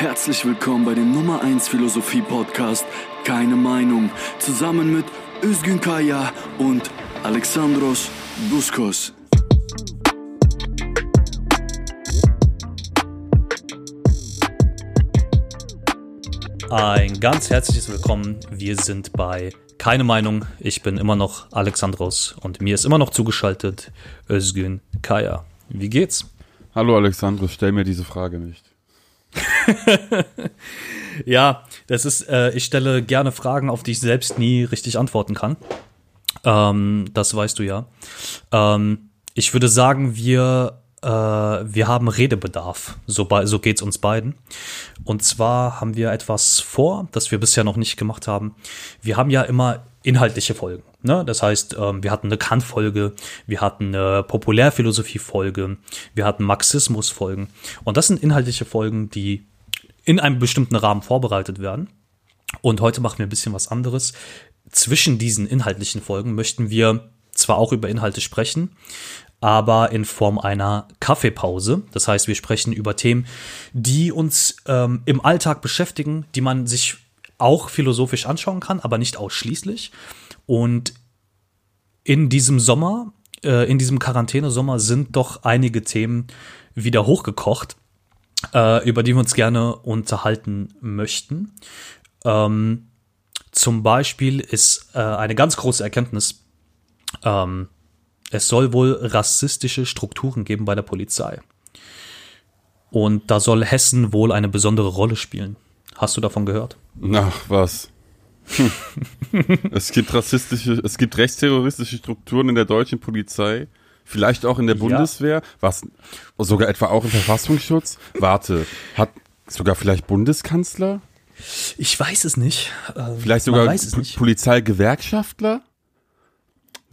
Herzlich willkommen bei dem Nummer 1 Philosophie Podcast Keine Meinung zusammen mit Özgün Kaya und Alexandros Buskos. Ein ganz herzliches Willkommen. Wir sind bei Keine Meinung. Ich bin immer noch Alexandros und mir ist immer noch zugeschaltet Özgün Kaya. Wie geht's? Hallo Alexandros, stell mir diese Frage nicht. ja, das ist, äh, ich stelle gerne Fragen, auf die ich selbst nie richtig antworten kann. Ähm, das weißt du ja. Ähm, ich würde sagen, wir, äh, wir haben Redebedarf. So, so geht's uns beiden. Und zwar haben wir etwas vor, das wir bisher noch nicht gemacht haben. Wir haben ja immer inhaltliche Folgen. Ne? Das heißt, ähm, wir hatten eine Kant-Folge, wir hatten eine Populärphilosophie-Folge, wir hatten Marxismus-Folgen. Und das sind inhaltliche Folgen, die in einem bestimmten Rahmen vorbereitet werden. Und heute machen wir ein bisschen was anderes. Zwischen diesen inhaltlichen Folgen möchten wir zwar auch über Inhalte sprechen, aber in Form einer Kaffeepause. Das heißt, wir sprechen über Themen, die uns ähm, im Alltag beschäftigen, die man sich auch philosophisch anschauen kann, aber nicht ausschließlich. Und in diesem Sommer, äh, in diesem Quarantänesommer sind doch einige Themen wieder hochgekocht, äh, über die wir uns gerne unterhalten möchten. Ähm, zum Beispiel ist äh, eine ganz große Erkenntnis, ähm, es soll wohl rassistische Strukturen geben bei der Polizei. Und da soll Hessen wohl eine besondere Rolle spielen. Hast du davon gehört? Ach, was? Es gibt rassistische, es gibt rechtsterroristische Strukturen in der deutschen Polizei, vielleicht auch in der Bundeswehr, ja. was sogar etwa auch im Verfassungsschutz. Warte, hat sogar vielleicht Bundeskanzler? Ich weiß es nicht. Ähm, vielleicht sogar Polizeigewerkschaftler?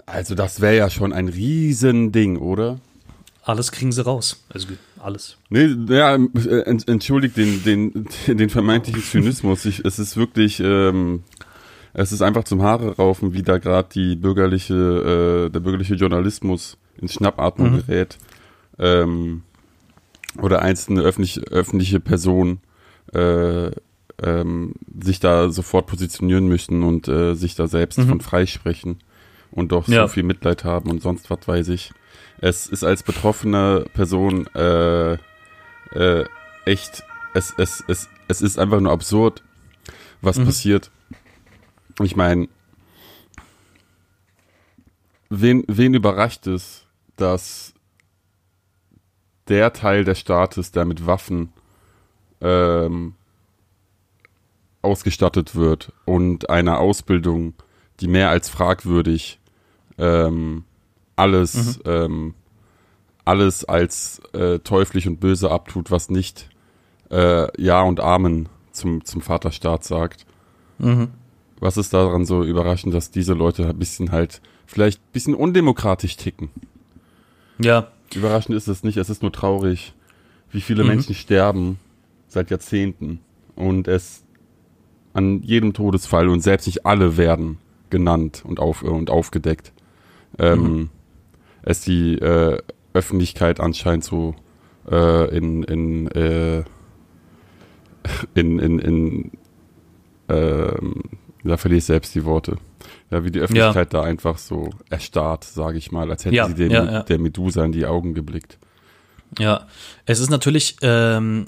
Also das wäre ja schon ein Riesending, oder? Alles kriegen sie raus. Also alles. Nee, ja, entschuldigt den, den, den vermeintlichen Zynismus. Ich, es ist wirklich, ähm, es ist einfach zum Haare raufen, wie da gerade die bürgerliche, äh, der bürgerliche Journalismus ins Schnappatmung mhm. gerät. Ähm, oder einzelne öffentlich, öffentliche Personen äh, ähm, sich da sofort positionieren möchten und äh, sich da selbst mhm. von freisprechen und doch ja. so viel Mitleid haben und sonst was weiß ich. Es ist als betroffene Person äh, äh, echt, es, es, es, es ist einfach nur absurd, was mhm. passiert. Ich meine, wen, wen überrascht es, dass der Teil des Staates, der mit Waffen ähm, ausgestattet wird und einer Ausbildung, die mehr als fragwürdig ähm, alles, mhm. ähm, alles als äh, teuflisch und böse abtut, was nicht äh, Ja und Amen zum, zum Vaterstaat sagt. Mhm. Was ist daran so überraschend, dass diese Leute ein bisschen halt vielleicht ein bisschen undemokratisch ticken? Ja. Überraschend ist es nicht, es ist nur traurig, wie viele mhm. Menschen sterben seit Jahrzehnten und es an jedem Todesfall und selbst nicht alle werden genannt und, auf, und aufgedeckt. Ähm, mhm es die äh, Öffentlichkeit anscheinend so äh, in, in, äh, in, in, in ähm, da verliere ich selbst die Worte. Ja, wie die Öffentlichkeit ja. da einfach so erstarrt, sage ich mal, als hätte ja, sie den, ja, der Medusa in die Augen geblickt. Ja, es ist natürlich, ähm,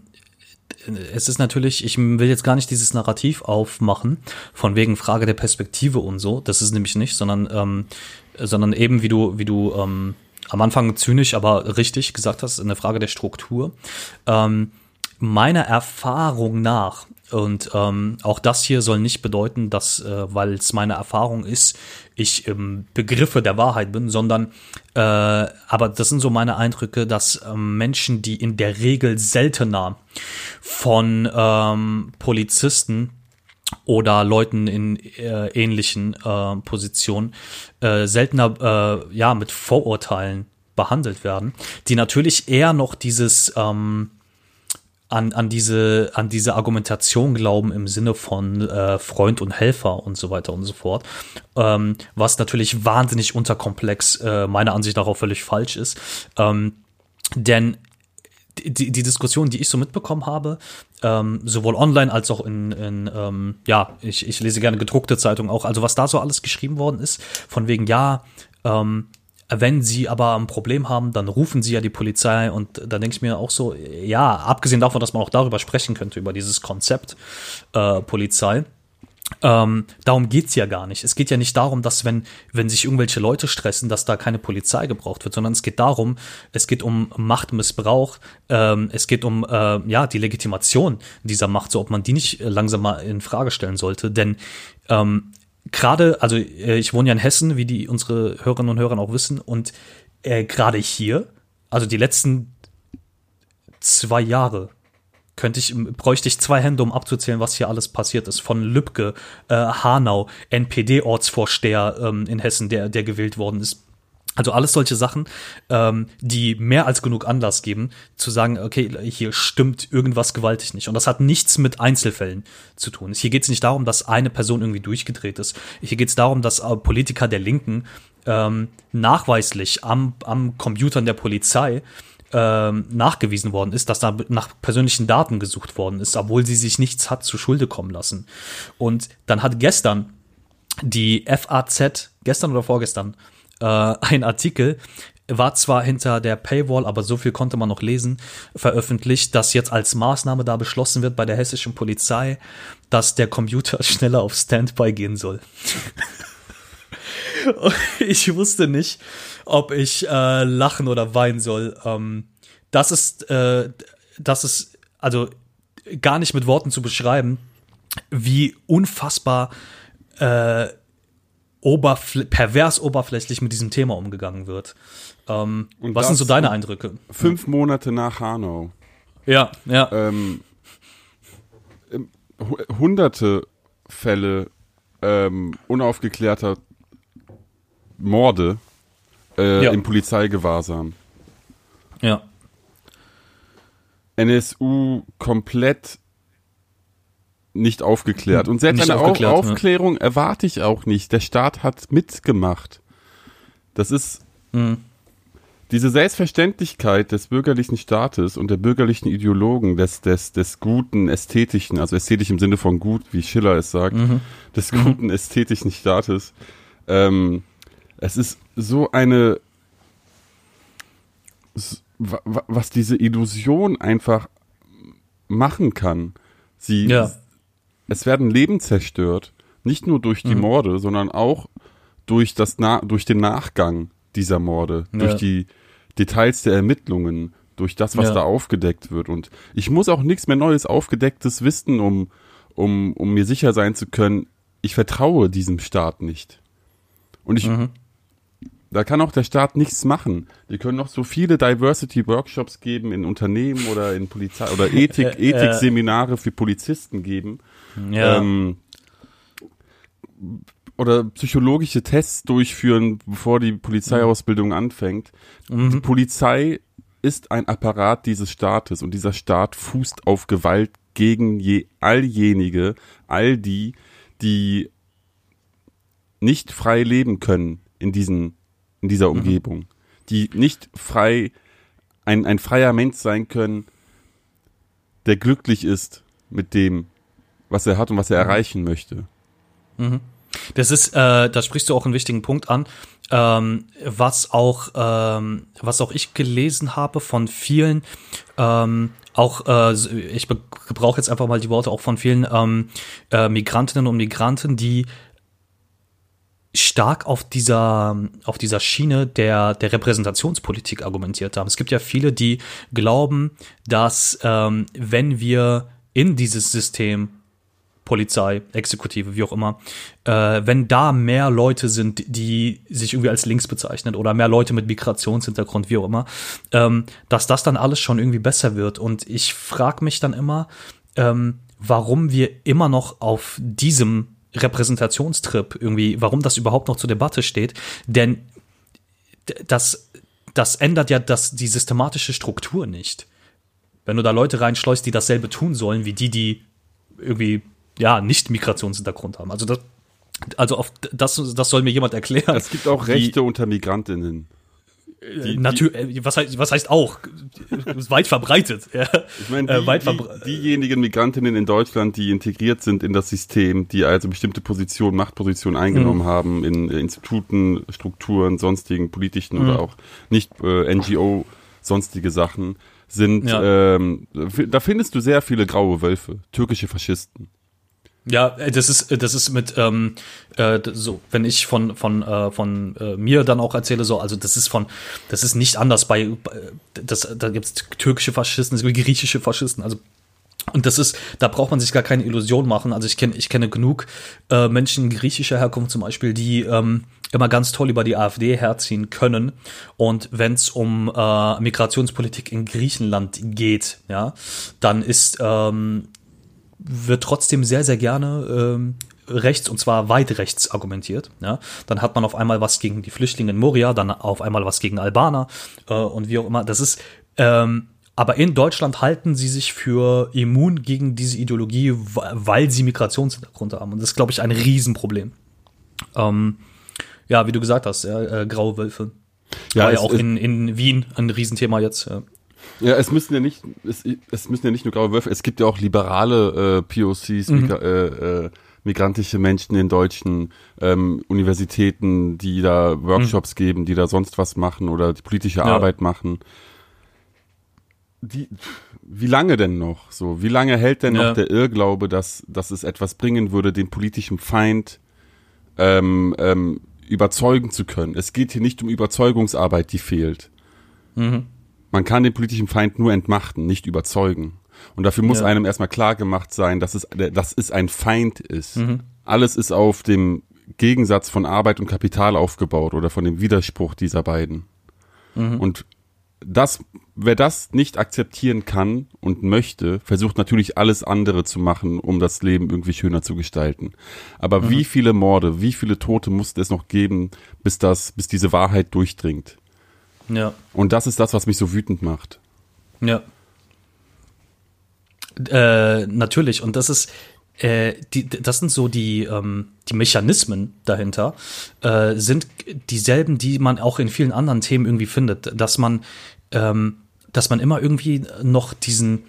es ist natürlich, ich will jetzt gar nicht dieses Narrativ aufmachen, von wegen Frage der Perspektive und so. Das ist nämlich nicht, sondern ähm, sondern eben, wie du, wie du ähm, am Anfang zynisch, aber richtig gesagt hast, eine Frage der Struktur. Ähm, meiner Erfahrung nach, und ähm, auch das hier soll nicht bedeuten, dass, äh, weil es meine Erfahrung ist, ich im Begriffe der Wahrheit bin, sondern, äh, aber das sind so meine Eindrücke, dass ähm, Menschen, die in der Regel seltener von ähm, Polizisten oder Leuten in äh, ähnlichen äh, Positionen äh, seltener äh, ja mit Vorurteilen behandelt werden, die natürlich eher noch dieses ähm, an, an diese an diese Argumentation glauben im Sinne von äh, Freund und Helfer und so weiter und so fort, ähm, was natürlich wahnsinnig unterkomplex äh, meiner Ansicht nach auch völlig falsch ist, ähm, denn die, die Diskussion, die ich so mitbekommen habe, ähm, sowohl online als auch in, in ähm, ja, ich, ich lese gerne gedruckte Zeitungen auch, also was da so alles geschrieben worden ist, von wegen, ja, ähm, wenn sie aber ein Problem haben, dann rufen sie ja die Polizei und da denke ich mir auch so, ja, abgesehen davon, dass man auch darüber sprechen könnte, über dieses Konzept äh, Polizei, ähm, darum geht's ja gar nicht. Es geht ja nicht darum, dass wenn, wenn sich irgendwelche Leute stressen, dass da keine Polizei gebraucht wird, sondern es geht darum, es geht um Machtmissbrauch, ähm, es geht um äh, ja die Legitimation dieser Macht, so ob man die nicht langsam mal in Frage stellen sollte. Denn ähm, gerade, also äh, ich wohne ja in Hessen, wie die unsere Hörerinnen und Hörer auch wissen, und äh, gerade hier, also die letzten zwei Jahre, könnte ich, bräuchte ich zwei Hände, um abzuzählen, was hier alles passiert ist. Von Lübcke, äh, Hanau, NPD-Ortsvorsteher ähm, in Hessen, der, der gewählt worden ist. Also alles solche Sachen, ähm, die mehr als genug Anlass geben, zu sagen, okay, hier stimmt irgendwas gewaltig nicht. Und das hat nichts mit Einzelfällen zu tun. Hier geht es nicht darum, dass eine Person irgendwie durchgedreht ist. Hier geht es darum, dass äh, Politiker der Linken ähm, nachweislich am, am Computern der Polizei ähm, nachgewiesen worden ist, dass da nach persönlichen Daten gesucht worden ist, obwohl sie sich nichts hat zu Schulde kommen lassen. Und dann hat gestern die FAZ, gestern oder vorgestern, äh, ein Artikel, war zwar hinter der Paywall, aber so viel konnte man noch lesen, veröffentlicht, dass jetzt als Maßnahme da beschlossen wird bei der hessischen Polizei, dass der Computer schneller auf Standby gehen soll. ich wusste nicht, ob ich äh, lachen oder weinen soll. Ähm, das ist, äh, das ist also gar nicht mit Worten zu beschreiben, wie unfassbar äh, oberfl pervers oberflächlich mit diesem Thema umgegangen wird. Ähm, was sind so deine Eindrücke? Fünf Monate nach Hanau. Ja, ja. Ähm, hunderte Fälle ähm, unaufgeklärter Morde äh, ja. im Polizeigewahrsam. Ja. NSU komplett nicht aufgeklärt. Und selbst eine Auf Aufklärung ja. erwarte ich auch nicht. Der Staat hat mitgemacht. Das ist mhm. diese Selbstverständlichkeit des bürgerlichen Staates und der bürgerlichen Ideologen, des, des, des guten, ästhetischen, also ästhetisch im Sinne von gut, wie Schiller es sagt, mhm. des mhm. guten, ästhetischen Staates. Ähm, es ist so eine, was diese Illusion einfach machen kann. Sie, ja es werden Leben zerstört, nicht nur durch die mhm. Morde, sondern auch durch das Na durch den Nachgang dieser Morde, ja. durch die Details der Ermittlungen, durch das, was ja. da aufgedeckt wird. Und ich muss auch nichts mehr Neues aufgedecktes wissen, um, um, um mir sicher sein zu können, ich vertraue diesem Staat nicht. Und ich, mhm. da kann auch der Staat nichts machen. Die können noch so viele Diversity-Workshops geben in Unternehmen oder in Polizei oder Ethik, Ethik-Seminare für Polizisten geben. Ja. Ähm, oder psychologische Tests durchführen, bevor die Polizeiausbildung anfängt. Mhm. Die Polizei ist ein Apparat dieses Staates und dieser Staat fußt auf Gewalt gegen je, alljenige, all die, die nicht frei leben können in diesen, in dieser mhm. Umgebung, mhm. die nicht frei, ein, ein freier Mensch sein können, der glücklich ist mit dem, was er hat und was er mhm. erreichen möchte. Mhm. Das ist, äh, da sprichst du auch einen wichtigen Punkt an, ähm, was auch, ähm, was auch ich gelesen habe von vielen, ähm, auch, äh, ich gebrauche jetzt einfach mal die Worte auch von vielen ähm, äh, Migrantinnen und Migranten, die stark auf dieser, auf dieser Schiene der, der Repräsentationspolitik argumentiert haben. Es gibt ja viele, die glauben, dass ähm, wenn wir in dieses System Polizei, Exekutive, wie auch immer, äh, wenn da mehr Leute sind, die sich irgendwie als links bezeichnen oder mehr Leute mit Migrationshintergrund, wie auch immer, ähm, dass das dann alles schon irgendwie besser wird. Und ich frage mich dann immer, ähm, warum wir immer noch auf diesem Repräsentationstrip irgendwie, warum das überhaupt noch zur Debatte steht. Denn das, das ändert ja das, die systematische Struktur nicht. Wenn du da Leute reinschleust, die dasselbe tun sollen, wie die, die irgendwie ja, nicht Migrationshintergrund haben. Also das, also auf das, das soll mir jemand erklären. Es gibt auch Rechte wie, unter Migrantinnen. die, Natür die, was, heißt, was heißt auch? weit verbreitet. Ja. Ich meine, die, äh, die, diejenigen Migrantinnen in Deutschland, die integriert sind in das System, die also bestimmte Positionen, Machtpositionen eingenommen mhm. haben in Instituten, Strukturen, sonstigen politischen mhm. oder auch nicht äh, NGO, sonstige Sachen, sind, ja. ähm, da findest du sehr viele graue Wölfe, türkische Faschisten. Ja, äh, das ist das ist mit ähm, äh, so, wenn ich von von äh, von äh, mir dann auch erzähle so, also das ist von das ist nicht anders bei das da gibt's türkische Faschisten, es gibt griechische Faschisten, also und das ist, da braucht man sich gar keine Illusion machen. Also ich kenne, ich kenne genug äh, Menschen griechischer Herkunft zum Beispiel, die ähm, immer ganz toll über die AfD herziehen können. Und wenn es um äh, Migrationspolitik in Griechenland geht, ja, dann ist ähm, wird trotzdem sehr, sehr gerne ähm, rechts und zwar weit rechts argumentiert. Ja? Dann hat man auf einmal was gegen die Flüchtlinge in Moria, dann auf einmal was gegen Albaner äh, und wie auch immer. Das ist ähm, aber in Deutschland halten sie sich für immun gegen diese Ideologie, weil sie Migrationshintergrund haben. Und das ist, glaube ich, ein Riesenproblem. Ähm, ja, wie du gesagt hast, ja, äh, graue Wölfe. Ja, War ja auch in, in Wien ein Riesenthema jetzt. Ja. Ja, es müssen ja nicht, es, es müssen ja nicht nur graue Wölfe, es gibt ja auch liberale äh, POCs, mhm. Äh, äh, migrantische Menschen in deutschen ähm, Universitäten, die da Workshops mhm. geben, die da sonst was machen oder die politische ja. Arbeit machen. Die, wie lange denn noch? So, wie lange hält denn ja. noch der Irrglaube, dass, dass es etwas bringen würde, den politischen Feind ähm, ähm, überzeugen zu können? Es geht hier nicht um Überzeugungsarbeit, die fehlt. Mhm. Man kann den politischen Feind nur entmachten, nicht überzeugen. Und dafür muss ja. einem erstmal klar gemacht sein, dass es, dass es ein Feind ist. Mhm. Alles ist auf dem Gegensatz von Arbeit und Kapital aufgebaut oder von dem Widerspruch dieser beiden. Mhm. Und das, wer das nicht akzeptieren kann und möchte, versucht natürlich alles andere zu machen, um das Leben irgendwie schöner zu gestalten. Aber mhm. wie viele Morde, wie viele Tote musste es noch geben, bis das, bis diese Wahrheit durchdringt? Ja. Und das ist das, was mich so wütend macht. Ja. Äh, natürlich. Und das ist, äh, die, das sind so die, ähm, die Mechanismen dahinter, äh, sind dieselben, die man auch in vielen anderen Themen irgendwie findet. Dass man, ähm, dass man immer irgendwie noch diesen,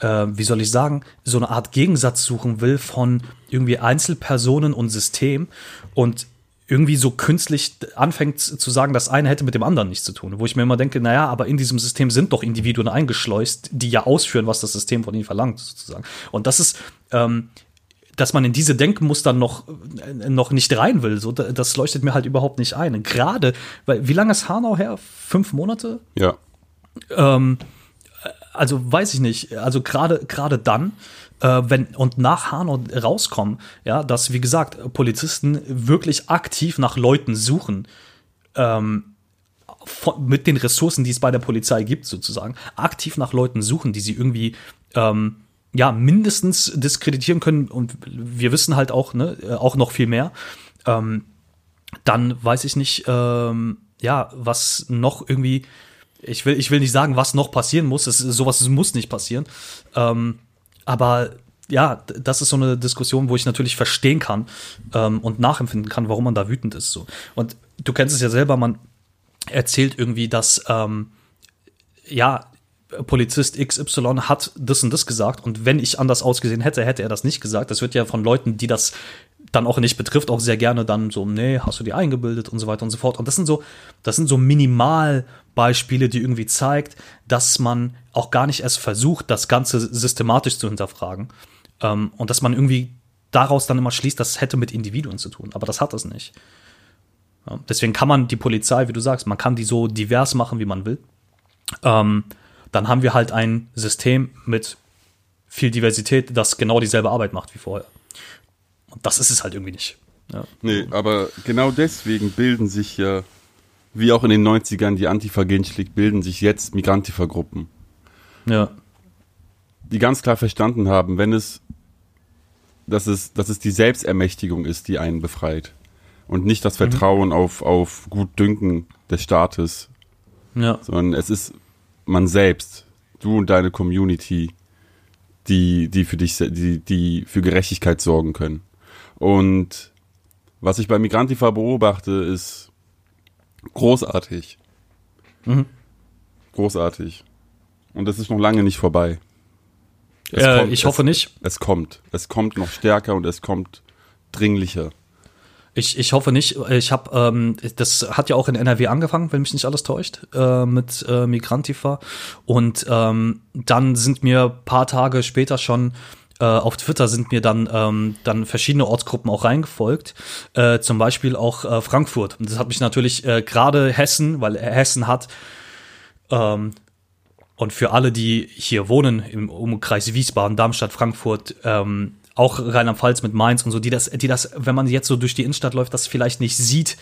äh, wie soll ich sagen, so eine Art Gegensatz suchen will von irgendwie Einzelpersonen und System und irgendwie so künstlich anfängt zu sagen, das eine hätte mit dem anderen nichts zu tun. Wo ich mir immer denke, naja, aber in diesem System sind doch Individuen eingeschleust, die ja ausführen, was das System von ihnen verlangt, sozusagen. Und das ist, ähm, dass man in diese Denkmuster noch, äh, noch nicht rein will, so, das leuchtet mir halt überhaupt nicht ein. Gerade, weil, wie lange ist Hanau her? Fünf Monate? Ja. Ähm, also weiß ich nicht, also gerade gerade dann, äh, wenn und nach Hanau rauskommen, ja, dass wie gesagt Polizisten wirklich aktiv nach Leuten suchen, ähm, von, mit den Ressourcen, die es bei der Polizei gibt, sozusagen, aktiv nach Leuten suchen, die sie irgendwie ähm, ja mindestens diskreditieren können und wir wissen halt auch, ne, äh, auch noch viel mehr. Ähm, dann weiß ich nicht, ähm, ja, was noch irgendwie ich will, ich will nicht sagen, was noch passieren muss. Es, sowas muss nicht passieren. Ähm, aber ja, das ist so eine Diskussion, wo ich natürlich verstehen kann ähm, und nachempfinden kann, warum man da wütend ist. So. Und du kennst es ja selber, man erzählt irgendwie, dass ähm, ja, Polizist XY hat das und das gesagt und wenn ich anders ausgesehen hätte, hätte er das nicht gesagt. Das wird ja von Leuten, die das dann auch nicht betrifft, auch sehr gerne dann so, nee, hast du dir eingebildet und so weiter und so fort. Und das sind so, das sind so minimal Beispiele, die irgendwie zeigt, dass man auch gar nicht erst versucht, das Ganze systematisch zu hinterfragen. Ähm, und dass man irgendwie daraus dann immer schließt, das hätte mit Individuen zu tun. Aber das hat es nicht. Ja, deswegen kann man die Polizei, wie du sagst, man kann die so divers machen, wie man will. Ähm, dann haben wir halt ein System mit viel Diversität, das genau dieselbe Arbeit macht wie vorher. Und das ist es halt irgendwie nicht. Ja. Nee, aber genau deswegen bilden sich ja wie auch in den 90ern die Antifa gegenschlägt, bilden sich jetzt Migrantifa-Gruppen. Ja. Die ganz klar verstanden haben, wenn es, dass es, dass es die Selbstermächtigung ist, die einen befreit. Und nicht das mhm. Vertrauen mhm. auf, auf Gutdünken des Staates. Ja. Sondern es ist man selbst, du und deine Community, die, die für dich, die, die für Gerechtigkeit sorgen können. Und was ich bei Migrantifa beobachte, ist, großartig. Mhm. Großartig. Und es ist noch lange nicht vorbei. Äh, kommt, ich hoffe es, nicht. Es kommt. Es kommt noch stärker und es kommt dringlicher. Ich, ich hoffe nicht. Ich habe, ähm, das hat ja auch in NRW angefangen, wenn mich nicht alles täuscht, äh, mit äh, Migrantifa. Und ähm, dann sind mir paar Tage später schon äh, auf Twitter sind mir dann ähm, dann verschiedene Ortsgruppen auch reingefolgt, äh, zum Beispiel auch äh, Frankfurt. Und das hat mich natürlich äh, gerade Hessen, weil Hessen hat ähm, und für alle, die hier wohnen im Umkreis Wiesbaden, Darmstadt, Frankfurt, ähm, auch Rheinland-Pfalz mit Mainz und so, die das, die das, wenn man jetzt so durch die Innenstadt läuft, das vielleicht nicht sieht.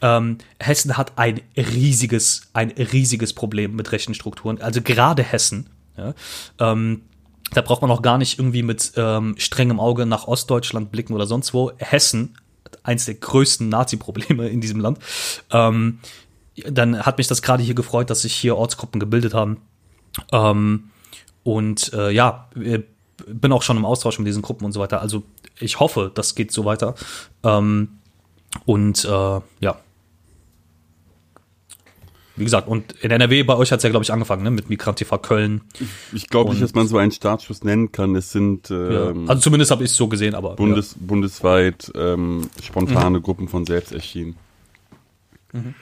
Ähm, Hessen hat ein riesiges, ein riesiges Problem mit rechten Strukturen. Also gerade Hessen. Ja, ähm, da braucht man auch gar nicht irgendwie mit ähm, strengem Auge nach Ostdeutschland blicken oder sonst wo. Hessen, eins der größten Nazi-Probleme in diesem Land. Ähm, dann hat mich das gerade hier gefreut, dass sich hier Ortsgruppen gebildet haben. Ähm, und äh, ja, bin auch schon im Austausch mit diesen Gruppen und so weiter. Also ich hoffe, das geht so weiter. Ähm, und äh, ja. Wie gesagt, und in NRW bei euch hat es ja, glaube ich, angefangen, ne? mit Migrantifa Köln. Ich glaube nicht, dass man so einen Startschuss nennen kann. Es sind ähm, ja. Also zumindest habe ich es so gesehen, aber. Bundes, ja. Bundesweit ähm, spontane mhm. Gruppen von selbst erschienen. Mhm.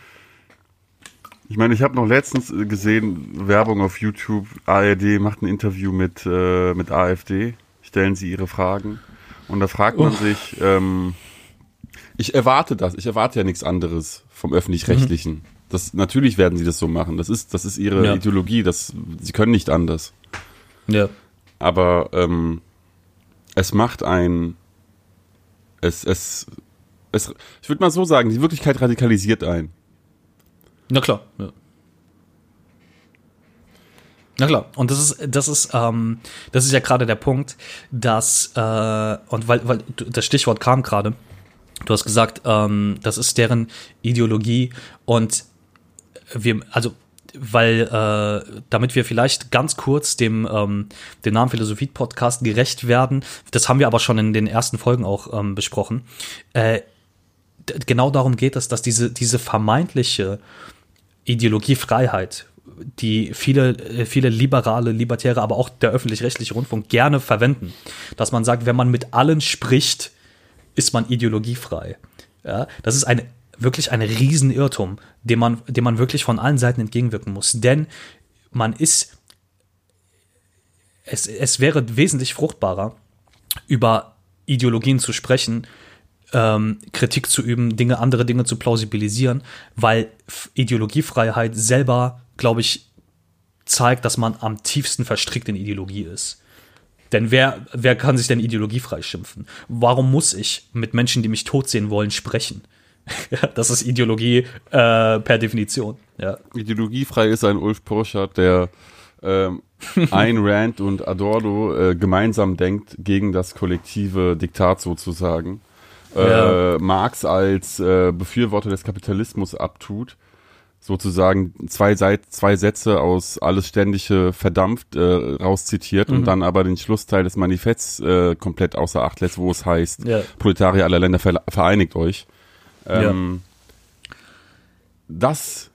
Ich meine, ich habe noch letztens äh, gesehen, Werbung auf YouTube, ARD macht ein Interview mit, äh, mit AfD, stellen sie ihre Fragen. Und da fragt man oh. sich, ähm, ich erwarte das, ich erwarte ja nichts anderes vom Öffentlich-Rechtlichen. Mhm. Das, natürlich werden sie das so machen. Das ist, das ist ihre ja. Ideologie, das, sie können nicht anders. Ja. Aber ähm, es macht ein, es, es, es, ich würde mal so sagen, die Wirklichkeit radikalisiert ein. Na klar, ja. Na klar, und das ist, das ist, ähm, das ist ja gerade der Punkt, dass, äh, und weil, weil das Stichwort kam gerade, du hast gesagt, ähm, das ist deren Ideologie und wir, also weil äh, damit wir vielleicht ganz kurz dem ähm, dem Namen Philosophie Podcast gerecht werden, das haben wir aber schon in den ersten Folgen auch ähm, besprochen. Äh, genau darum geht es, dass diese diese vermeintliche Ideologiefreiheit, die viele, äh, viele liberale, libertäre, aber auch der öffentlich-rechtliche Rundfunk gerne verwenden. Dass man sagt, wenn man mit allen spricht, ist man ideologiefrei. Ja, das ist eine, wirklich ein Riesenirrtum, dem man, dem man wirklich von allen Seiten entgegenwirken muss. Denn man ist, es, es wäre wesentlich fruchtbarer, über Ideologien zu sprechen, ähm, Kritik zu üben, Dinge, andere Dinge zu plausibilisieren, weil Ideologiefreiheit selber, glaube ich, zeigt, dass man am tiefsten verstrickt in Ideologie ist. Denn wer, wer kann sich denn ideologiefrei schimpfen? Warum muss ich mit Menschen, die mich tot sehen wollen, sprechen? Das ist Ideologie äh, per Definition. Ja. Ideologiefrei ist ein Ulf Porschert, der ähm, Ayn Rand und Adorno äh, gemeinsam denkt gegen das kollektive Diktat sozusagen ja. äh, Marx als äh, Befürworter des Kapitalismus abtut, sozusagen zwei, Seit zwei Sätze aus alles ständige verdampft äh, rauszitiert mhm. und dann aber den Schlussteil des Manifests äh, komplett außer Acht lässt, wo es heißt, ja. Proletarier aller Länder vereinigt euch. Ähm, ja. Das,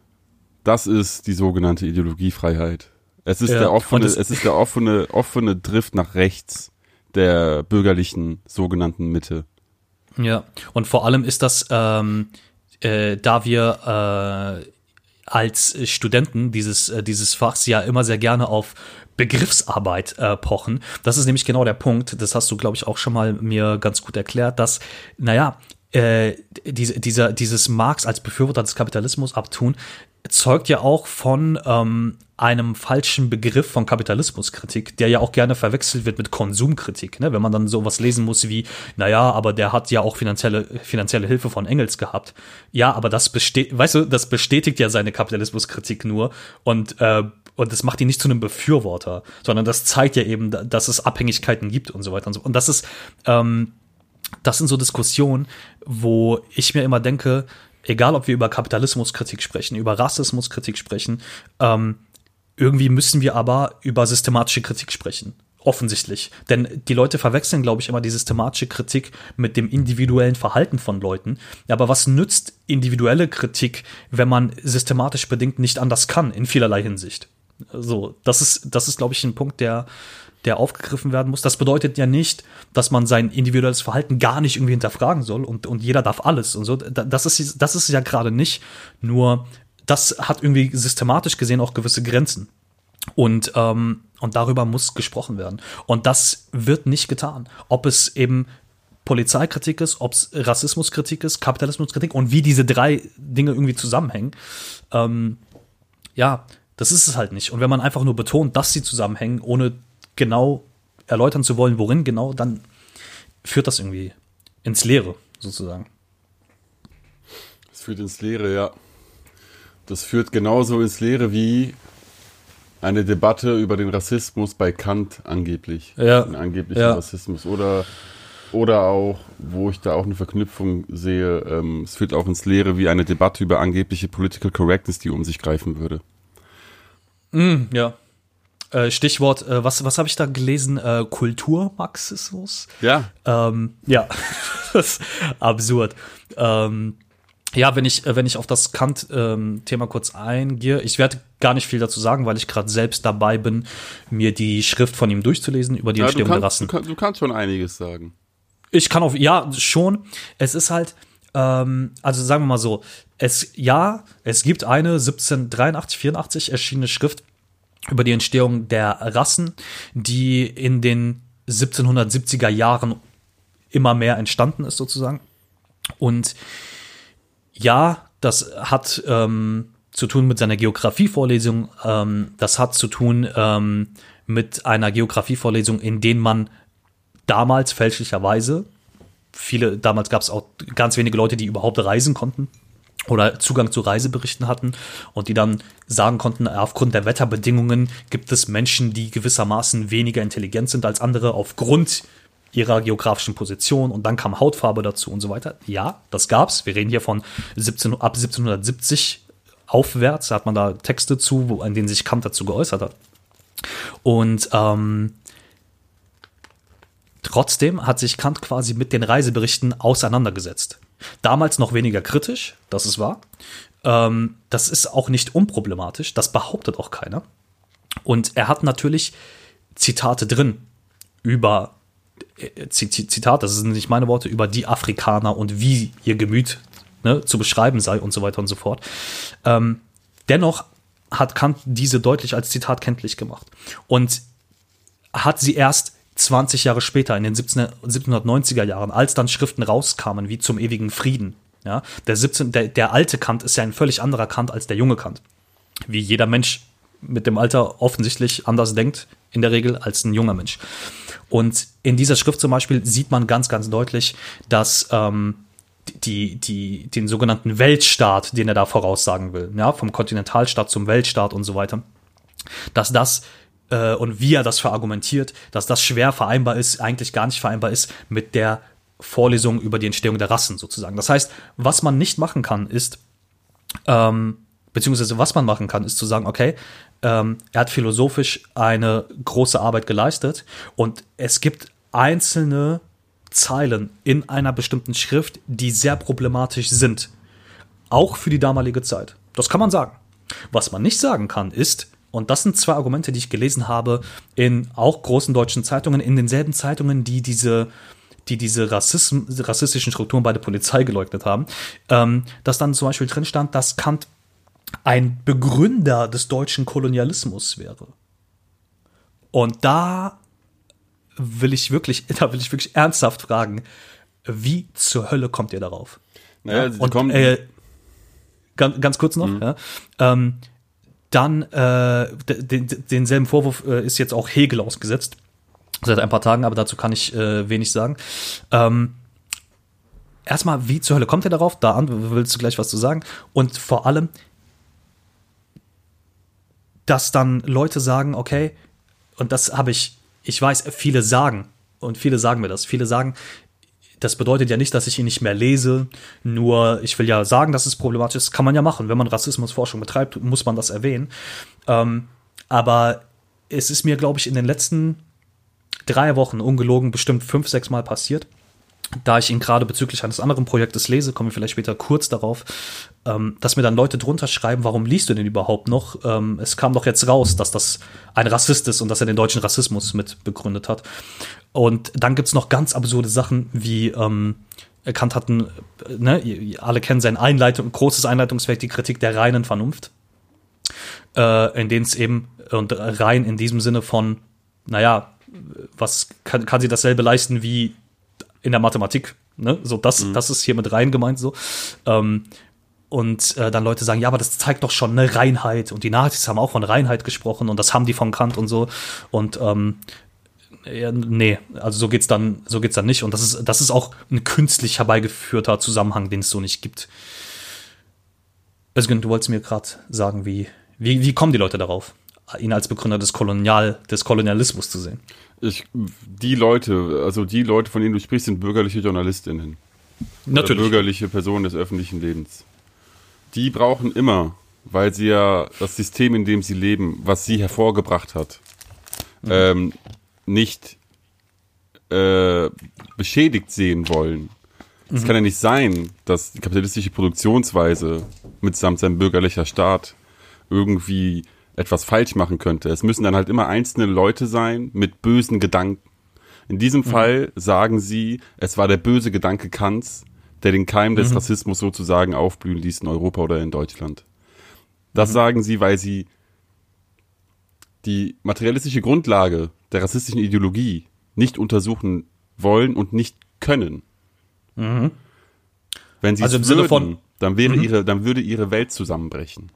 das ist die sogenannte Ideologiefreiheit. Es ist ja. der offene, es ist der offene, offene Drift nach rechts der bürgerlichen sogenannten Mitte. Ja, und vor allem ist das, ähm, äh, da wir äh, als Studenten dieses, äh, dieses Fachs ja immer sehr gerne auf Begriffsarbeit äh, pochen. Das ist nämlich genau der Punkt, das hast du, glaube ich, auch schon mal mir ganz gut erklärt, dass, naja, äh, diese, dieser, dieses Marx als Befürworter des Kapitalismus abtun, zeugt ja auch von ähm, einem falschen Begriff von Kapitalismuskritik, der ja auch gerne verwechselt wird mit Konsumkritik. Ne? Wenn man dann sowas lesen muss wie, naja, aber der hat ja auch finanzielle, finanzielle Hilfe von Engels gehabt. Ja, aber das bestätigt, weißt du, das bestätigt ja seine Kapitalismuskritik nur und äh, und das macht ihn nicht zu einem Befürworter, sondern das zeigt ja eben, dass es Abhängigkeiten gibt und so weiter und so. Und das ist, ähm, das sind so Diskussionen, wo ich mir immer denke, egal ob wir über Kapitalismuskritik sprechen, über Rassismuskritik sprechen, ähm, irgendwie müssen wir aber über systematische Kritik sprechen. offensichtlich. Denn die Leute verwechseln, glaube ich, immer die systematische Kritik mit dem individuellen Verhalten von Leuten. Aber was nützt individuelle Kritik, wenn man systematisch bedingt nicht anders kann, in vielerlei Hinsicht? So, das ist, das ist, glaube ich, ein Punkt, der, der aufgegriffen werden muss. Das bedeutet ja nicht, dass man sein individuelles Verhalten gar nicht irgendwie hinterfragen soll und, und jeder darf alles und so. Das ist, das ist ja gerade nicht. Nur, das hat irgendwie systematisch gesehen auch gewisse Grenzen. Und, ähm, und darüber muss gesprochen werden. Und das wird nicht getan. Ob es eben Polizeikritik ist, ob es Rassismuskritik ist, Kapitalismuskritik und wie diese drei Dinge irgendwie zusammenhängen. Ähm, ja, das ist es halt nicht. Und wenn man einfach nur betont, dass sie zusammenhängen, ohne genau erläutern zu wollen, worin genau, dann führt das irgendwie ins Leere, sozusagen. Es führt ins Leere, ja. Das führt genauso ins Leere wie eine Debatte über den Rassismus bei Kant angeblich. Ja. Den angeblichen Ja. Rassismus. Oder, oder auch, wo ich da auch eine Verknüpfung sehe, ähm, es führt auch ins Leere wie eine Debatte über angebliche Political Correctness, die um sich greifen würde. Ja. Äh, Stichwort, äh, was, was habe ich da gelesen? Äh, Kulturmarxismus? Ja, Ähm, ja, das ist absurd. Ähm, ja, wenn ich, äh, wenn ich auf das Kant-Thema kurz eingehe, ich werde gar nicht viel dazu sagen, weil ich gerade selbst dabei bin, mir die Schrift von ihm durchzulesen über die ja Entstehung der kannst, Rassen. du, kann, du kannst schon einiges sagen. Ich kann auf, ja, schon. Es ist halt, ähm, also sagen wir mal so, es, ja, es gibt eine 1783, 84 erschienene Schrift über die Entstehung der Rassen, die in den 1770er Jahren immer mehr entstanden ist sozusagen. Und ja, das hat ähm, zu tun mit seiner Geografievorlesung. Ähm, das hat zu tun ähm, mit einer Geografievorlesung, in denen man damals fälschlicherweise, viele, damals gab es auch ganz wenige Leute, die überhaupt reisen konnten oder Zugang zu Reiseberichten hatten und die dann sagen konnten, aufgrund der Wetterbedingungen gibt es Menschen, die gewissermaßen weniger intelligent sind als andere aufgrund ihrer geografischen Position und dann kam Hautfarbe dazu und so weiter. Ja, das gab's. Wir reden hier von 17, ab 1770 aufwärts, da hat man da Texte zu, wo, in denen sich Kant dazu geäußert hat. Und ähm, trotzdem hat sich Kant quasi mit den Reiseberichten auseinandergesetzt. Damals noch weniger kritisch, das ist wahr. Ähm, das ist auch nicht unproblematisch, das behauptet auch keiner. Und er hat natürlich Zitate drin über, äh, Zi- Zitat, das sind nicht meine Worte, über die Afrikaner und wie ihr Gemüt ne, zu beschreiben sei und so weiter und so fort. Ähm, dennoch hat Kant diese deutlich als Zitat kenntlich gemacht. Und hat sie erst 20 Jahre später, in den 17, 1790er Jahren, als dann Schriften rauskamen, wie zum ewigen Frieden. Ja, der, 17, der, der alte Kant ist ja ein völlig anderer Kant als der junge Kant. Wie jeder Mensch mit dem Alter offensichtlich anders denkt, in der Regel, als ein junger Mensch. Und in dieser Schrift zum Beispiel sieht man ganz, ganz deutlich, dass ähm, die, die, den sogenannten Weltstaat, den er da voraussagen will, ja, vom Kontinentalstaat zum Weltstaat und so weiter, dass das äh, und wie er das verargumentiert, dass das schwer vereinbar ist, eigentlich gar nicht vereinbar ist mit der Vorlesung über die Entstehung der Rassen sozusagen. Das heißt, was man nicht machen kann, ist, ähm, beziehungsweise was man machen kann, ist zu sagen, okay, ähm, er hat philosophisch eine große Arbeit geleistet und es gibt einzelne Zeilen in einer bestimmten Schrift, die sehr problematisch sind. Auch für die damalige Zeit. Das kann man sagen. Was man nicht sagen kann, ist, und das sind zwei Argumente, die ich gelesen habe in auch großen deutschen Zeitungen, in denselben Zeitungen, die diese, die diese Rassism, rassistischen Strukturen bei der Polizei geleugnet haben, ähm, dass dann zum Beispiel drin stand, dass Kant ein Begründer des deutschen Kolonialismus wäre. Und da will ich wirklich, da will ich wirklich ernsthaft fragen, wie zur Hölle kommt ihr darauf? Naja, Ja, und kommen, äh, ganz, ganz kurz noch, ja. Ähm, dann äh, den, denselben Vorwurf äh, ist jetzt auch Hegel ausgesetzt seit ein paar Tagen, aber dazu kann ich äh, wenig sagen. Ähm, erstmal, wie zur Hölle kommt ihr darauf? Da willst du gleich was zu sagen? Und vor allem, dass dann Leute sagen, okay, und das habe ich, ich weiß, viele sagen, und viele sagen mir das, viele sagen, das bedeutet ja nicht, dass ich ihn nicht mehr lese, nur ich will ja sagen, dass es problematisch ist, kann man ja machen. Wenn man Rassismusforschung betreibt, muss man das erwähnen. Ähm, aber es ist mir, glaube ich, in den letzten drei Wochen ungelogen bestimmt fünf, sechs Mal passiert. Da ich ihn gerade bezüglich eines anderen Projektes lese, komme ich vielleicht später kurz darauf, ähm, dass mir dann Leute drunter schreiben, warum liest du den überhaupt noch? Ähm, es kam doch jetzt raus, dass das ein Rassist ist und dass er den deutschen Rassismus mit begründet hat. Und dann gibt's noch ganz absurde Sachen wie ähm, Kant hatten, ne, alle kennen sein Einleitung, großes Einleitungswerk, die Kritik der reinen Vernunft, äh, in denen es eben, und rein in diesem Sinne von, naja, was kann, kann sie dasselbe leisten wie in der Mathematik, ne? So, das, mhm. das ist hier mit rein gemeint so. Ähm, und äh, dann Leute sagen, ja, aber das zeigt doch schon eine Reinheit. Und die Nazis haben auch von Reinheit gesprochen und das haben die von Kant und so. Und ähm, ja, nee, also so geht's dann, so geht's dann nicht. Und das ist, das ist auch ein künstlich herbeigeführter Zusammenhang, den es so nicht gibt. Özgün, du wolltest mir gerade sagen, wie, wie, wie kommen die Leute darauf, ihn als Begründer des Kolonial, des Kolonialismus zu sehen? Ich, die Leute, also die Leute, von denen du sprichst, sind bürgerliche Journalistinnen. Natürlich. Oder bürgerliche Personen des öffentlichen Lebens. Die brauchen immer, weil sie ja das System, in dem sie leben, was sie hervorgebracht hat, mhm. ähm, nicht äh, beschädigt sehen wollen. Es mhm. kann ja nicht sein, dass die kapitalistische Produktionsweise mitsamt seinem bürgerlicher Staat irgendwie etwas falsch machen könnte. Es müssen dann halt immer einzelne Leute sein mit bösen Gedanken. In diesem mhm. Fall sagen sie, es war der böse Gedanke Kants, der den Keim des mhm. Rassismus sozusagen aufblühen ließ in Europa oder in Deutschland. Das mhm. sagen sie, weil sie die materialistische Grundlage der rassistischen Ideologie nicht untersuchen wollen und nicht können. Mhm. Wenn sie also es würden, von, dann wäre mhm. ihre, dann würde ihre Welt zusammenbrechen.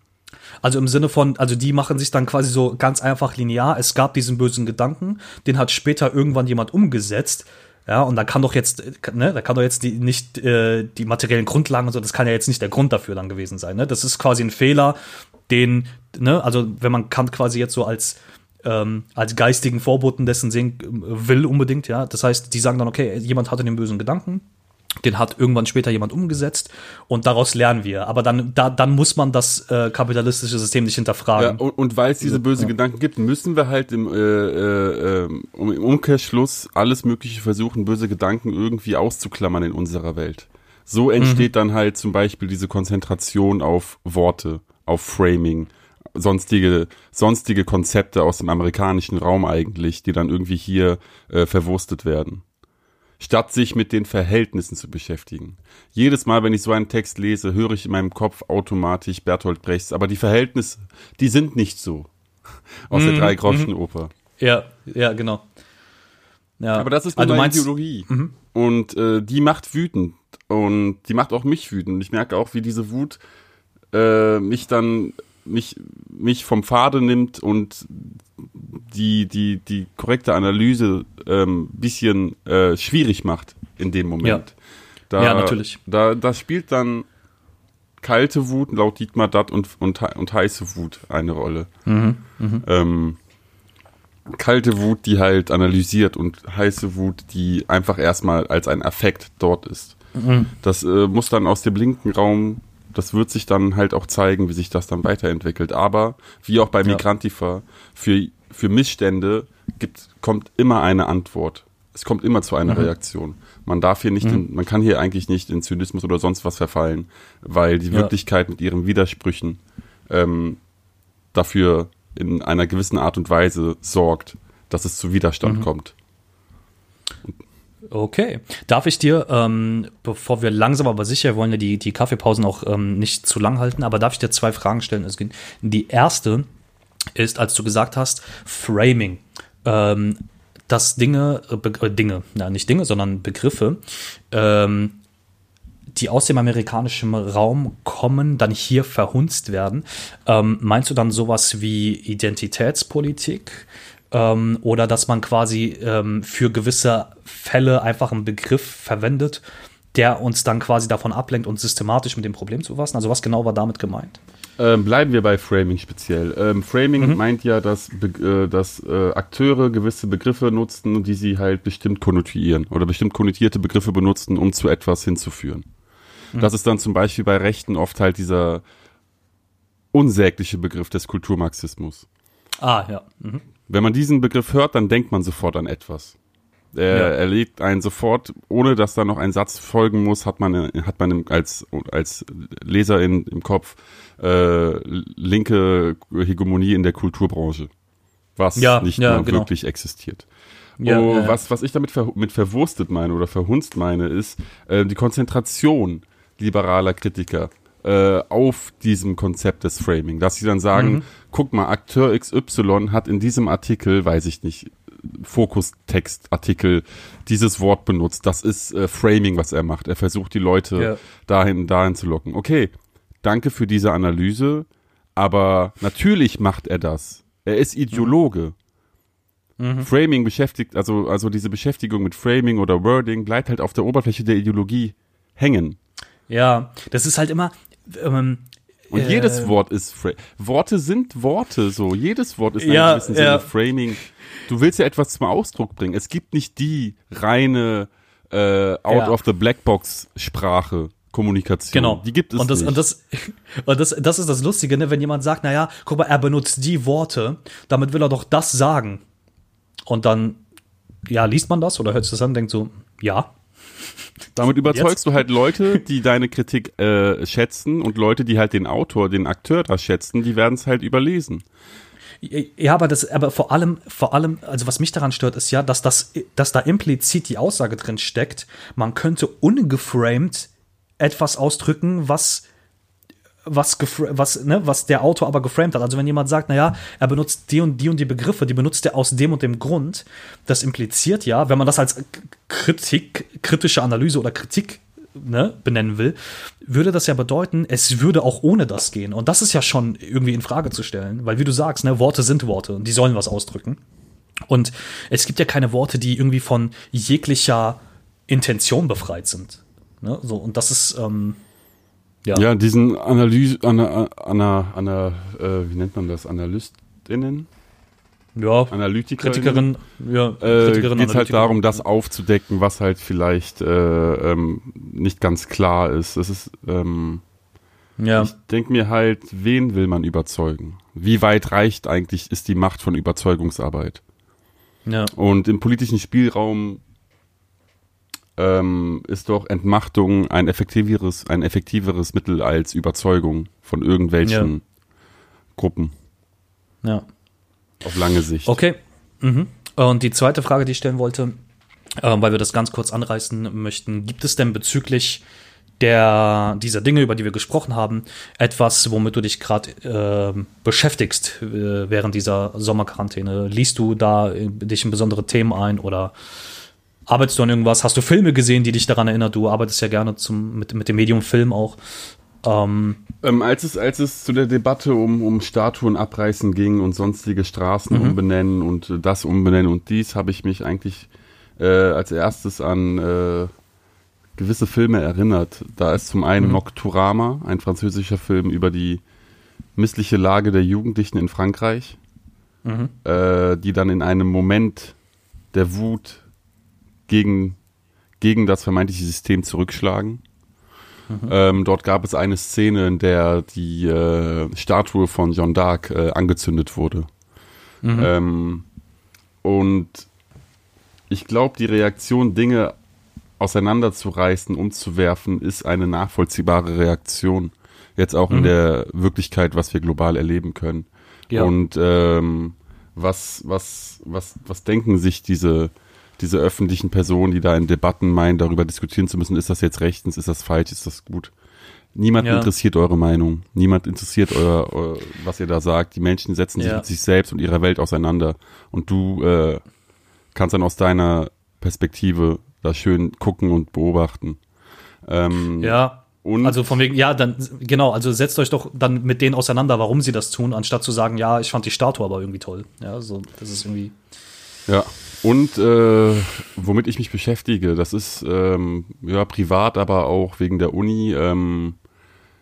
Also im Sinne von, also die machen sich dann quasi so ganz einfach linear. Es gab diesen bösen Gedanken, den hat später irgendwann jemand umgesetzt. Ja, und da kann doch jetzt, ne, da kann doch jetzt die, nicht äh, die materiellen Grundlagen und so, das kann ja jetzt nicht der Grund dafür dann gewesen sein. Ne? Das ist quasi ein Fehler, den, ne, also wenn man Kant quasi jetzt so als ähm, als geistigen Vorboten dessen sehen will unbedingt, ja. Das heißt, die sagen dann, okay, jemand hatte den bösen Gedanken, den hat irgendwann später jemand umgesetzt und daraus lernen wir. Aber dann, da, dann muss man das äh, kapitalistische System nicht hinterfragen. Ja, und, und weil es diese bösen ja. Gedanken gibt, müssen wir halt im, äh, äh, im Umkehrschluss alles Mögliche versuchen, böse Gedanken irgendwie auszuklammern in unserer Welt. So entsteht mhm. dann halt zum Beispiel diese Konzentration auf Worte, auf Framing, sonstige, sonstige Konzepte aus dem amerikanischen Raum eigentlich, die dann irgendwie hier äh, verwurstet werden. Statt sich mit den Verhältnissen zu beschäftigen. Jedes Mal, wenn ich so einen Text lese, höre ich in meinem Kopf automatisch Bertolt Brechts, aber die Verhältnisse, die sind nicht so. Aus mm, der mhm, Drei-Groschen-Oper. Mhm. Ja, ja, genau. Ja. Aber das ist also Ideologie. Mhm. Und äh, die macht wütend. Und die macht auch mich wütend. Und ich merke auch, wie diese Wut äh, mich dann mich, mich vom Pfade nimmt und die, die, die korrekte Analyse ähm, bisschen äh, schwierig macht in dem Moment. Ja, da, ja natürlich. Da, da spielt dann kalte Wut laut Dietmar Datt und, und, und heiße Wut eine Rolle. Mhm, mh. ähm, kalte Wut, die halt analysiert und heiße Wut, die einfach erstmal als ein Affekt dort ist. Mhm. Das äh, muss dann aus dem linken Raum das wird sich dann halt auch zeigen, wie sich das dann weiterentwickelt. Aber wie auch bei Migrantifa, für, für Missstände gibt, kommt immer eine Antwort. Es kommt immer zu einer mhm. Reaktion. Man darf hier nicht, mhm. in, man kann hier eigentlich nicht in Zynismus oder sonst was verfallen, weil die ja. Wirklichkeit mit ihren Widersprüchen ähm, dafür in einer gewissen Art und Weise sorgt, dass es zu Widerstand mhm. kommt. Okay. Darf ich dir, ähm, bevor wir langsam aber sicher, wollen ja die, die Kaffeepausen auch ähm, nicht zu lang halten, aber darf ich dir zwei Fragen stellen? Die erste ist, als du gesagt hast, Framing. Ähm, dass Dinge, äh, Dinge, ja, nicht Dinge, sondern Begriffe, ähm, die aus dem amerikanischen Raum kommen, dann hier verhunzt werden. Ähm, meinst du dann sowas wie Identitätspolitik? Ähm, oder dass man quasi ähm, für gewisse Fälle einfach einen Begriff verwendet, der uns dann quasi davon ablenkt, uns systematisch mit dem Problem zu fassen. Also was genau war damit gemeint? Ähm, bleiben wir bei Framing speziell. Ähm, Framing mhm. meint ja, dass, äh, dass äh, Akteure gewisse Begriffe nutzen, die sie halt bestimmt konnotieren oder bestimmt konnotierte Begriffe benutzen, um zu etwas hinzuführen. Mhm. Das ist dann zum Beispiel bei Rechten oft halt dieser unsägliche Begriff des Kulturmarxismus. Ah, ja. Mhm Wenn man diesen Begriff hört, dann denkt man sofort an etwas. Er, Ja. er legt einen sofort, ohne dass da noch ein Satz folgen muss, hat man, hat man als, als Leser in, im Kopf äh, linke Hegemonie in der Kulturbranche. Was Ja, nicht ja, mehr genau. wirklich existiert. Ja, oh, ja. Was, was ich damit ver mit verwurstet meine oder verhunzt meine, ist äh, die Konzentration liberaler Kritiker äh, auf diesem Konzept des Framing. Dass sie dann sagen, Mhm. guck mal, Akteur XY hat in diesem Artikel, weiß ich nicht, Fokustextartikel dieses Wort benutzt. Das ist äh, Framing, was er macht. Er versucht die Leute Ja. dahin, dahin zu locken. Okay, danke für diese Analyse, aber natürlich macht er das. Er ist Ideologe. Framing beschäftigt, also, also diese Beschäftigung mit Framing oder Wording bleibt halt auf der Oberfläche der Ideologie hängen. Ja, das ist halt immer. Ähm, Und äh, jedes Wort ist Fra Worte sind Worte, so. Jedes Wort ist in Ja, einem gewissen Sinne ja. Framing. Du willst ja etwas zum Ausdruck bringen. Es gibt nicht die reine äh, out Ja. of the black box Sprache. Kommunikation. Genau. Die gibt es und das, nicht. Und das, und das, das ist das Lustige, ne? wenn jemand sagt, naja, guck mal, er benutzt die Worte, damit will er doch das sagen. Und dann, ja, liest man das oder hört sich das an und denkt so, ja. Damit überzeugst Jetzt? du halt Leute, die deine Kritik äh, schätzen und Leute, die halt den Autor, den Akteur da schätzen, die werden es halt überlesen. Ja, aber das, aber vor allem, vor allem, also was mich daran stört, ist ja, dass das, dass da implizit die Aussage drin steckt, man könnte ungeframed etwas ausdrücken, was was, was, ne, was der Autor aber geframed hat. Also wenn jemand sagt, naja, er benutzt die und die und die Begriffe, die benutzt er aus dem und dem Grund, das impliziert ja, wenn man das als Kritik, kritische Analyse oder Kritik ne, benennen will, würde das ja bedeuten, es würde auch ohne das gehen. Und das ist ja schon irgendwie in Frage zu stellen, weil wie du sagst, ne, Worte sind Worte und die sollen was ausdrücken. Und es gibt ja keine Worte, die irgendwie von jeglicher Intention befreit sind. Ne? So, und das ist, ähm, ja. Ja, diesen Analyse, Ana, Ana, Ana, äh, wie nennt man das? AnalystInnen? ja Analytikerinnen? Kritikerin, ja, Äh, Kritikerin, geht halt Analytikerin. darum, das aufzudecken, was halt vielleicht äh, ähm, nicht ganz klar ist. Das ist, ähm, Ja, ich denke mir halt, wen will man überzeugen? Wie weit reicht eigentlich, ist die Macht von Überzeugungsarbeit? ja, Und im politischen Spielraum ähm, ist doch Entmachtung ein effektiveres, ein effektiveres Mittel als Überzeugung von irgendwelchen Ja. Gruppen ja. auf lange Sicht. Okay. Mhm. Und die zweite Frage, die ich stellen wollte, ähm, weil wir das ganz kurz anreißen möchten, gibt es denn bezüglich der dieser Dinge, über die wir gesprochen haben, etwas, womit du dich gerade ähm, beschäftigst äh, während dieser Sommerquarantäne? Liest du da äh, dich in besondere Themen ein oder arbeitest du an irgendwas? Hast du Filme gesehen, die dich daran erinnern? Du arbeitest ja gerne zum, mit, mit dem Medium Film auch. Ähm, Ähm, als, es, als es zu der Debatte um, um Statuen abreißen ging und sonstige Straßen umbenennen und äh, das umbenennen und dies, habe ich mich eigentlich äh, als erstes an äh, gewisse Filme erinnert. Da ist zum einen Nocturama, ein französischer Film über die missliche Lage der Jugendlichen in Frankreich, äh, die dann in einem Moment der Wut gegen, gegen das vermeintliche System zurückschlagen. Ähm, dort gab es eine Szene, in der die äh, Statue von Jeanne d'Arc äh, angezündet wurde. Ähm, und ich glaube, die Reaktion, Dinge auseinanderzureißen, umzuwerfen, ist eine nachvollziehbare Reaktion. Jetzt auch in der Wirklichkeit, was wir global erleben können. Ja. Und ähm, was, was, was, was denken sich diese, diese öffentlichen Personen, die da in Debatten meinen, darüber diskutieren zu müssen, ist das jetzt rechtens, ist das falsch, ist das gut? Niemand Ja. interessiert eure Meinung. Niemand interessiert euer, euer, was ihr da sagt. Die Menschen setzen sich Ja. mit sich selbst und ihrer Welt auseinander. Und du äh, kannst dann aus deiner Perspektive da schön gucken und beobachten. Ähm, ja, und Also von wegen, ja, dann, genau, also setzt euch doch dann mit denen auseinander, warum sie das tun, anstatt zu sagen, ja, ich fand die Statue aber irgendwie toll. Ja, so, das ist irgendwie. Ja, und äh, womit ich mich beschäftige, das ist ähm, ja privat, aber auch wegen der Uni, ähm,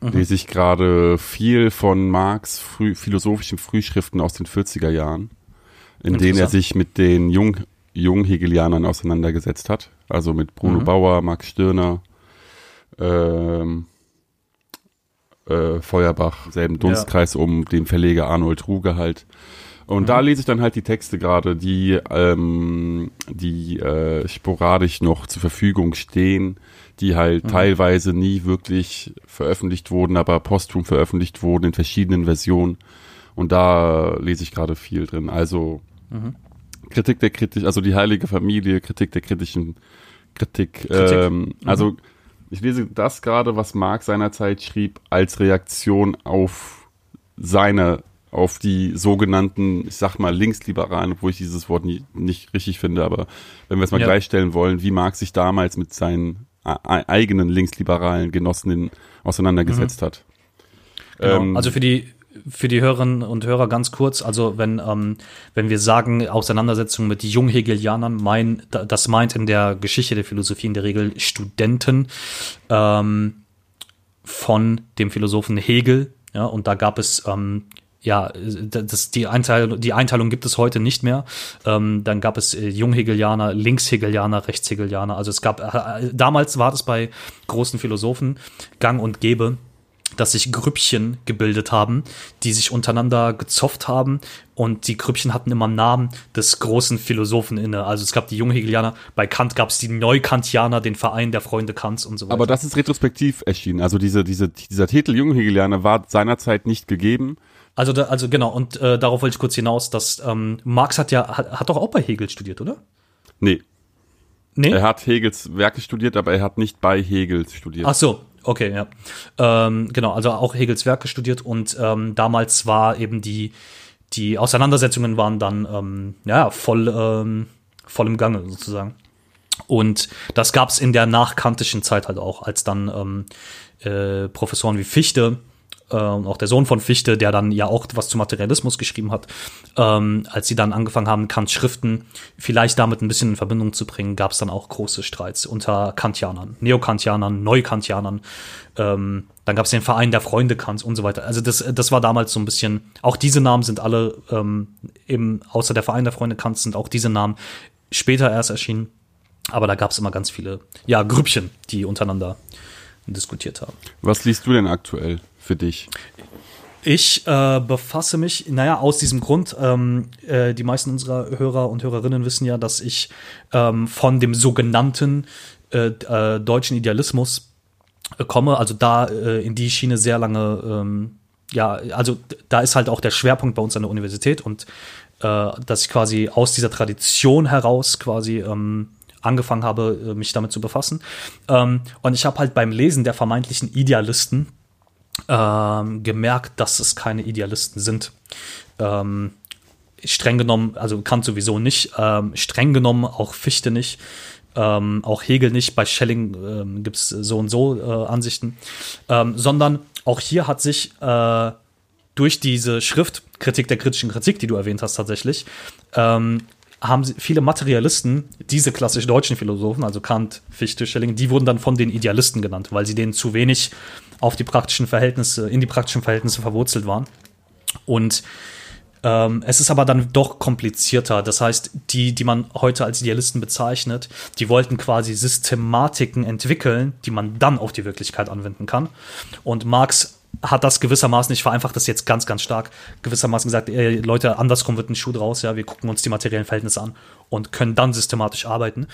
lese ich gerade viel von Marx früh, philosophischen Frühschriften aus den 40er Jahren, in denen er sich mit den Jung, Junghegelianern auseinandergesetzt hat. Also mit Bruno Bauer, Max Stirner, ähm, äh, Feuerbach, selben Dunstkreis um den Verleger Arnold Ruge halt. Und da lese ich dann halt die Texte gerade, die, ähm, die äh, sporadisch noch zur Verfügung stehen, die halt teilweise nie wirklich veröffentlicht wurden, aber posthum veröffentlicht wurden in verschiedenen Versionen. Und da lese ich gerade viel drin. Also Kritik der kritisch, also die heilige Familie, Kritik der kritischen Kritik. Kritik. Ähm, Also ich lese das gerade, was Marx seinerzeit schrieb, als Reaktion auf seine, auf die sogenannten, ich sag mal, Linksliberalen, obwohl ich dieses Wort nie, nicht richtig finde, aber wenn wir es mal Ja. gleichstellen wollen, wie Marx sich damals mit seinen eigenen linksliberalen Genossinnen auseinandergesetzt hat. Genau. Ähm, also für die für die Hörerinnen und Hörer ganz kurz, also wenn, ähm, wenn wir sagen Auseinandersetzung mit Junghegelianern, mein, da- das meint in der Geschichte der Philosophie in der Regel Studenten ähm, von dem Philosophen Hegel, ja, und da gab es ähm, ja, das, die, Einteilung, die Einteilung gibt es heute nicht mehr. Ähm, dann gab es äh, Junghegelianer, Linkshegelianer, Rechtshegelianer. Also es gab, äh, damals war das bei großen Philosophen gang und gäbe, dass sich Grüppchen gebildet haben, die sich untereinander gezofft haben und die Grüppchen hatten immer Namen des großen Philosophen inne. Also es gab die Junghegelianer, bei Kant gab es die Neukantianer, den Verein der Freunde Kants und so weiter. aber das ist retrospektiv erschienen. Also diese, diese, dieser Titel Junghegelianer war seinerzeit nicht gegeben. Also, da, also genau, und äh, darauf wollte ich kurz hinaus, dass ähm, Marx hat ja, hat, hat doch auch bei Hegel studiert, oder? Nee, Nee? er hat Hegels Werke studiert, aber er hat nicht bei Hegel studiert. Ach so, okay, ja. Ähm, genau, also auch Hegels Werke studiert und ähm, damals war eben die, die Auseinandersetzungen waren dann ähm, ja voll, ähm, voll im Gange sozusagen. Und das gab es in der nachkantischen Zeit halt auch, als dann ähm, äh, Professoren wie Fichte äh, und auch der Sohn von Fichte, der dann ja auch was zu Materialismus geschrieben hat, ähm, als sie dann angefangen haben, Kants Schriften vielleicht damit ein bisschen in Verbindung zu bringen, gab es dann auch große Streits unter Kantianern, Neokantianern, Neukantianern. Ähm, dann gab es den Verein der Freunde Kants und so weiter. Also das, das war damals so ein bisschen, auch diese Namen sind alle, ähm, eben außer der Verein der Freunde Kants sind auch diese Namen später erst erschienen. Aber da gab es immer ganz viele, ja, Grüppchen, die untereinander diskutiert haben. Was liest du denn aktuell für dich? Ich äh, befasse mich, naja, aus diesem Grund, ähm, äh, die meisten unserer Hörer und Hörerinnen wissen ja, dass ich ähm, von dem sogenannten äh, äh, deutschen Idealismus äh, komme, also da äh, in die Schiene sehr lange, ähm, ja, also da ist halt auch der Schwerpunkt bei uns an der Universität und dass ich quasi aus dieser Tradition heraus quasi ähm, angefangen habe, mich damit zu befassen. Ähm, und ich habe halt beim Lesen der vermeintlichen Idealisten ähm, gemerkt, dass es keine Idealisten sind. Ähm, streng genommen, also Kant sowieso nicht, ähm, streng genommen auch Fichte nicht, ähm, auch Hegel nicht, bei Schelling ähm, gibt es so und so äh, Ansichten, ähm, sondern auch hier hat sich äh, durch diese Schrift, Kritik der kritischen Kritik, die du erwähnt hast tatsächlich, ähm, haben viele Materialisten, diese klassisch deutschen Philosophen, also Kant, Fichte, Schelling, die wurden dann von den Idealisten genannt, weil sie denen zu wenig auf die praktischen Verhältnisse, in die praktischen Verhältnisse verwurzelt waren. Und ähm, es ist aber dann doch komplizierter. Das heißt, die, die man heute als Idealisten bezeichnet, die wollten quasi Systematiken entwickeln, die man dann auf die Wirklichkeit anwenden kann. Und Marx hat das gewissermaßen, ich vereinfache das jetzt ganz, ganz stark, gewissermaßen gesagt, ey, Leute, andersrum wird ein Schuh draus, ja, wir gucken uns die materiellen Verhältnisse an und können dann systematisch arbeiten.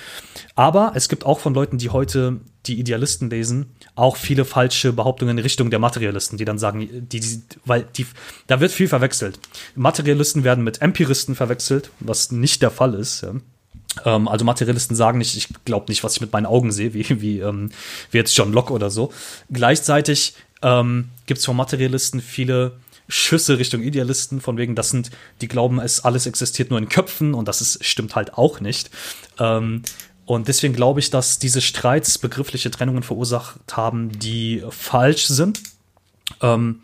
Aber es gibt auch von Leuten, die heute die Idealisten lesen, auch viele falsche Behauptungen in Richtung der Materialisten, die dann sagen, die, die, weil die, da wird viel verwechselt. Materialisten werden mit Empiristen verwechselt, was nicht der Fall ist. Ja. Ähm, also Materialisten sagen nicht, ich glaube nicht, was ich mit meinen Augen sehe, wie, wie, ähm, wie jetzt John Locke oder so. Gleichzeitig ähm, gibt es von Materialisten viele Schüsse Richtung Idealisten, von wegen, das sind, die glauben, es alles existiert nur in Köpfen und das ist, stimmt halt auch nicht. Ähm, und deswegen glaube ich, dass diese Streits begriffliche Trennungen verursacht haben, die falsch sind. Ähm,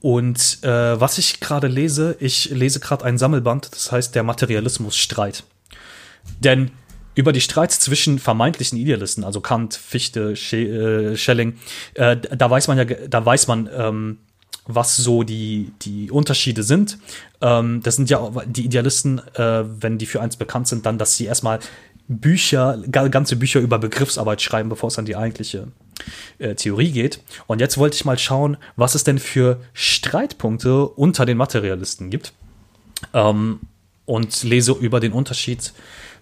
und äh, was ich gerade lese, ich lese gerade ein Sammelband, das heißt der Materialismus-Streit. Denn über die Streits zwischen vermeintlichen Idealisten, also Kant, Fichte, äh, Schelling, äh, da weiß man ja, da weiß man, ähm, was so die, die Unterschiede sind. Ähm, das sind ja die Idealisten, äh, wenn die für eins bekannt sind, dann, dass sie erstmal Bücher, ga- ganze Bücher über Begriffsarbeit schreiben, bevor es an die eigentliche äh, Theorie geht. Und jetzt wollte ich mal schauen, was es denn für Streitpunkte unter den Materialisten gibt. ähm, und lese über den Unterschied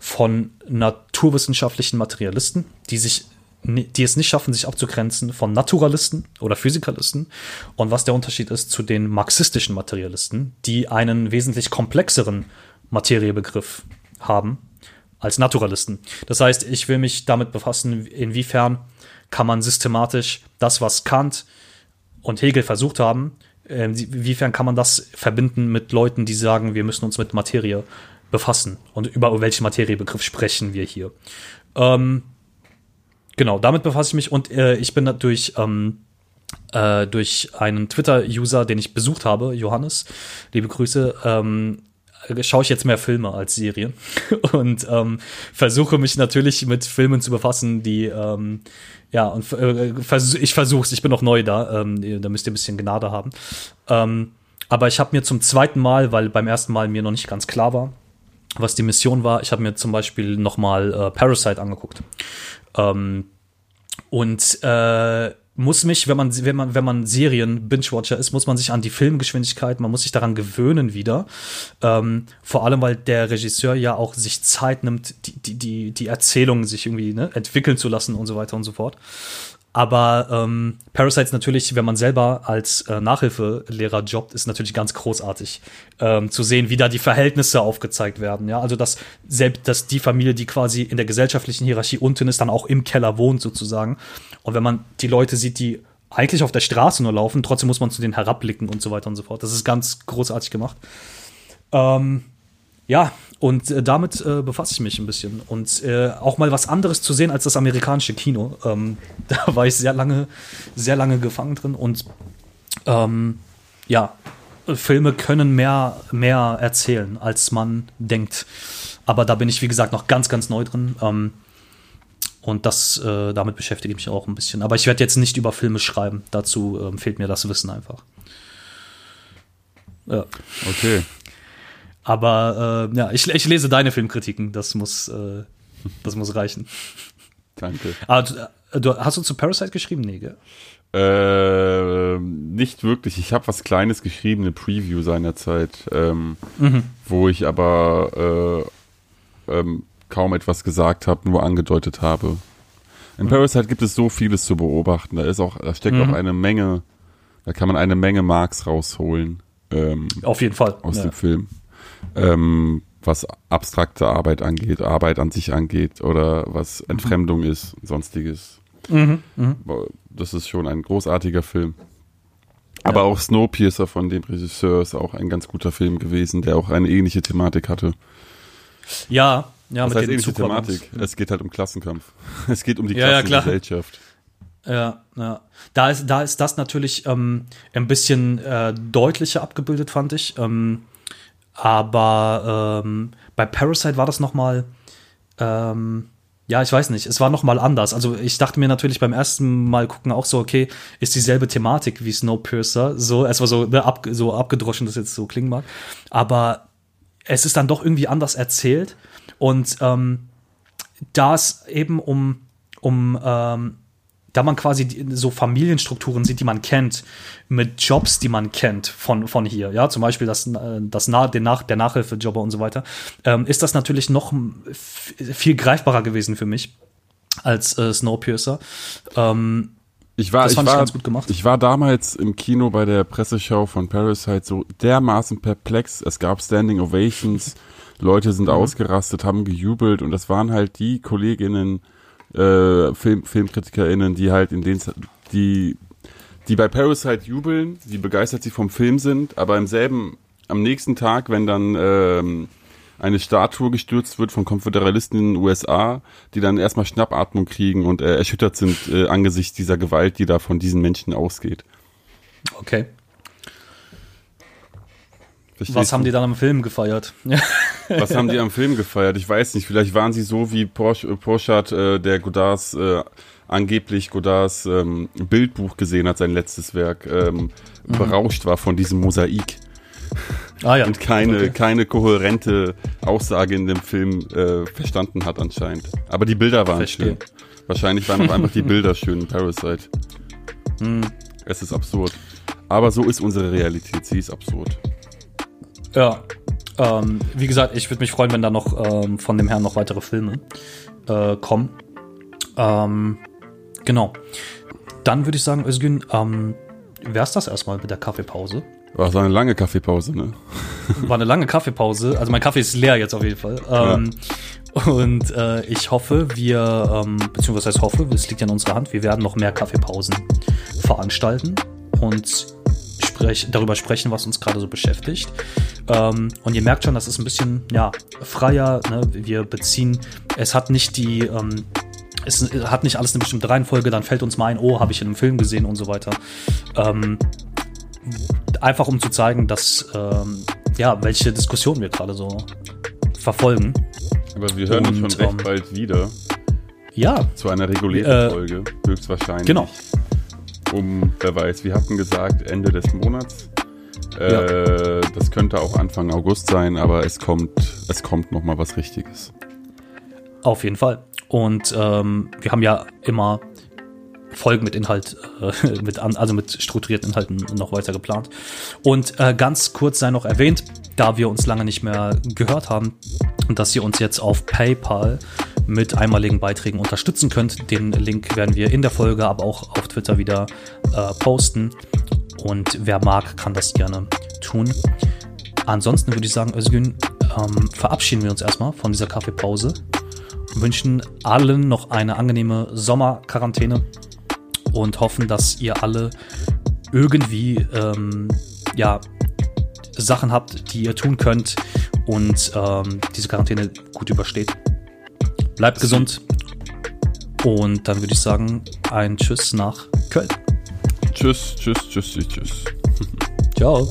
von naturwissenschaftlichen Materialisten, die sich die es nicht schaffen, sich abzugrenzen von Naturalisten oder Physikalisten und was der Unterschied ist zu den marxistischen Materialisten, die einen wesentlich komplexeren Materiebegriff haben als Naturalisten. Das heißt, ich will mich damit befassen, inwiefern kann man systematisch das, was Kant und Hegel versucht haben, inwiefern kann man das verbinden mit Leuten, die sagen, wir müssen uns mit Materie befassen und über welchen Materiebegriff sprechen wir hier. Ähm, genau, damit befasse ich mich und äh, ich bin durch, ähm, äh, durch einen Twitter-User, den ich besucht habe, Johannes, liebe Grüße, ähm, schaue ich jetzt mehr Filme als Serien und ähm, versuche mich natürlich mit Filmen zu befassen, die ähm, ja und äh, vers ich versuche ich bin noch neu da, ähm, da müsst ihr ein bisschen Gnade haben. Ähm, aber ich habe mir zum zweiten Mal, weil beim ersten Mal mir noch nicht ganz klar war, was die Mission war, ich habe mir zum Beispiel noch mal äh, Parasite angeguckt. Ähm, und äh, muss mich, wenn man, wenn man, wenn man Serien Binge-Watcher ist, muss man sich an die Filmgeschwindigkeit, man muss sich daran gewöhnen wieder. Ähm, vor allem, weil der Regisseur ja auch sich Zeit nimmt, die, die, die, die Erzählung sich irgendwie ne, entwickeln zu lassen und so weiter und so fort. Aber ähm, Parasites natürlich, wenn man selber als äh, Nachhilfelehrer jobbt, ist natürlich ganz großartig ähm, zu sehen, wie da die Verhältnisse aufgezeigt werden. Ja, also dass selbst dass die Familie, die quasi in der gesellschaftlichen Hierarchie unten ist, dann auch im Keller wohnt sozusagen. Und wenn man die Leute sieht, die eigentlich auf der Straße nur laufen, trotzdem muss man zu denen herabblicken und so weiter und so fort. Das ist ganz großartig gemacht. Ähm, ja, und äh, damit äh, befasse ich mich ein bisschen. Und äh, auch mal was anderes zu sehen als das amerikanische Kino. Ähm, da war ich sehr lange, sehr lange gefangen drin. Und ähm, ja, Filme können mehr, mehr erzählen, als man denkt. Aber da bin ich, wie gesagt, noch ganz, ganz neu drin. Ähm, und das, äh, damit beschäftige ich mich auch ein bisschen. Aber ich werde jetzt nicht über Filme schreiben. Dazu ähm, fehlt mir das Wissen einfach. Ja. Okay. Aber äh, ja, ich, ich lese deine Filmkritiken. Das muss, äh, das muss reichen. Danke. Aber du, äh, du, hast du zu Parasite geschrieben? Nee, gell? Äh, nicht wirklich. Ich habe was Kleines geschrieben, eine Preview seinerzeit, ähm, mhm. wo ich aber äh, ähm, kaum etwas gesagt habe, nur angedeutet habe. In mhm. Parasite gibt es so vieles zu beobachten. Da ist auch, da steckt mhm. auch eine Menge, da kann man eine Menge Marks rausholen. Ähm, Auf jeden Fall. Aus ja. dem Film ähm, was abstrakte Arbeit angeht, Arbeit an sich angeht oder was mhm. Entfremdung mhm. ist, sonstiges. Mhm, mh. Das ist schon ein großartiger Film. Aber ja. auch Snowpiercer von dem Regisseur ist auch ein ganz guter Film gewesen, der auch eine ähnliche Thematik hatte. Ja, ja, Was mit heißt ähnliche Thematik? Es geht halt um Klassenkampf. Es geht um die ja, Klassengesellschaft. Ja, ja, ja. Da ist, da ist das natürlich ähm, ein bisschen äh, deutlicher abgebildet, fand ich. Ähm, aber ähm, bei Parasite war das noch mal ähm, ja, ich weiß nicht, es war noch mal anders. Also ich dachte mir natürlich beim ersten Mal gucken auch so, okay, ist dieselbe Thematik wie Snowpiercer, so, es war so, ne, ab, so abgedroschen, das jetzt so klingen mag, aber es ist dann doch irgendwie anders erzählt. Und ähm, da es eben um, um ähm, da man quasi so Familienstrukturen sieht, die man kennt, mit Jobs, die man kennt von, von hier, ja, zum Beispiel das, äh, das den Nach, der Nachhilfejobber und so weiter, ähm, ist das natürlich noch viel greifbarer gewesen für mich als äh, Snowpiercer. Ähm, ich war, ich war, ich, ich war damals im Kino bei der Presseschau von Parasite so dermaßen perplex. Es gab Standing Ovations, Leute sind mhm. ausgerastet, haben gejubelt und das waren halt die Kolleginnen, äh, Film, FilmkritikerInnen, die halt in den, die, die bei Parasite jubeln, die begeistert sie vom Film sind, aber im selben, am nächsten Tag, wenn dann ähm, eine Statue gestürzt wird von Konföderalisten in den USA, die dann erstmal Schnappatmung kriegen und äh, erschüttert sind äh, angesichts dieser Gewalt, die da von diesen Menschen ausgeht. Okay. Verstehst Was haben die dann am Film gefeiert? Was haben die am Film gefeiert? Ich weiß nicht. Vielleicht waren sie so wie Porsche, äh, Porschat, äh, der Godards äh, angeblich Godards ähm, Bildbuch gesehen hat, sein letztes Werk, ähm, mhm. berauscht war von diesem Mosaik. Ah, ja. Und keine, okay. keine kohärente Aussage in dem Film äh, verstanden hat anscheinend. Aber die Bilder waren Verstehe. schön. Wahrscheinlich waren auch einfach die Bilder schön in Parasite. Mhm. Es ist absurd. Aber so ist unsere Realität. Sie ist absurd. Ja. Ähm, wie gesagt, ich würde mich freuen, wenn da noch ähm, von dem Herrn noch weitere Filme äh, kommen. Ähm, genau. Dann würde ich sagen, Özgün, ähm, wär's das erstmal mit der Kaffeepause. War so eine lange Kaffeepause, ne? War eine lange Kaffeepause. Also mein Kaffee ist leer jetzt auf jeden Fall. Ähm, Und äh, ich hoffe, wir, ähm, beziehungsweise heißt hoffe, es liegt ja in unserer Hand, wir werden noch mehr Kaffeepausen veranstalten und sprech, darüber sprechen, was uns gerade so beschäftigt. Ähm, und ihr merkt schon, das ist ein bisschen ja, freier. Ne? Wir beziehen, es hat nicht die, ähm, es hat nicht alles eine bestimmte Reihenfolge, dann fällt uns mal ein, oh, habe ich in einem Film gesehen und so weiter. Ähm, einfach um zu zeigen, dass ähm, ja, welche Diskussion wir gerade so verfolgen. Aber wir hören uns schon recht ähm, bald wieder Ja, zu einer regulären Äh, Folge, höchstwahrscheinlich. genau. Um, wer weiß, wir hatten gesagt Ende des Monats. Äh, Das könnte auch Anfang August sein, aber es kommt, es kommt noch mal was Richtiges. Auf jeden Fall. Und ähm, wir haben ja immer Folgen mit Inhalt, äh, mit an, also mit strukturierten Inhalten noch weiter geplant. Und äh, ganz kurz sei noch erwähnt, da wir uns lange nicht mehr gehört haben, dass ihr uns jetzt auf PayPal mit einmaligen Beiträgen unterstützen könnt. Den Link werden wir in der Folge, aber auch auf Twitter wieder äh, posten. Und wer mag, kann das gerne tun. Ansonsten würde ich sagen, Özgün, ähm, verabschieden wir uns erstmal von dieser Kaffeepause wünschen allen noch eine angenehme Sommerquarantäne und hoffen, dass ihr alle irgendwie ähm, ja Sachen habt, die ihr tun könnt und ähm, diese Quarantäne gut übersteht. Bleibt gesund und dann würde ich sagen ein Tschüss nach Köln. Tschüss, tschüss, tschüss, tschüss. Ciao.